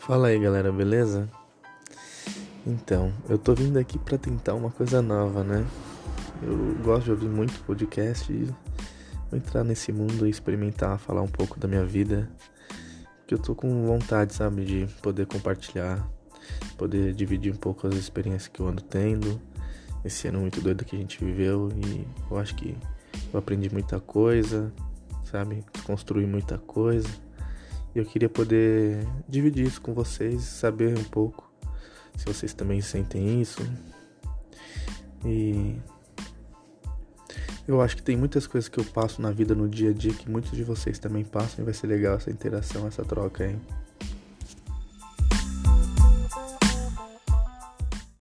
Fala aí galera, beleza? Então, eu tô vindo aqui para tentar uma coisa nova, né? Eu gosto de ouvir muito podcast e vou entrar nesse mundo e experimentar falar um pouco da minha vida. Que eu tô com vontade, sabe, de poder compartilhar, poder dividir um pouco as experiências que eu ando tendo. Esse ano muito doido que a gente viveu e eu acho que eu aprendi muita coisa, sabe? Construí muita coisa. Eu queria poder dividir isso com vocês, saber um pouco se vocês também sentem isso. E eu acho que tem muitas coisas que eu passo na vida no dia a dia que muitos de vocês também passam e vai ser legal essa interação, essa troca aí.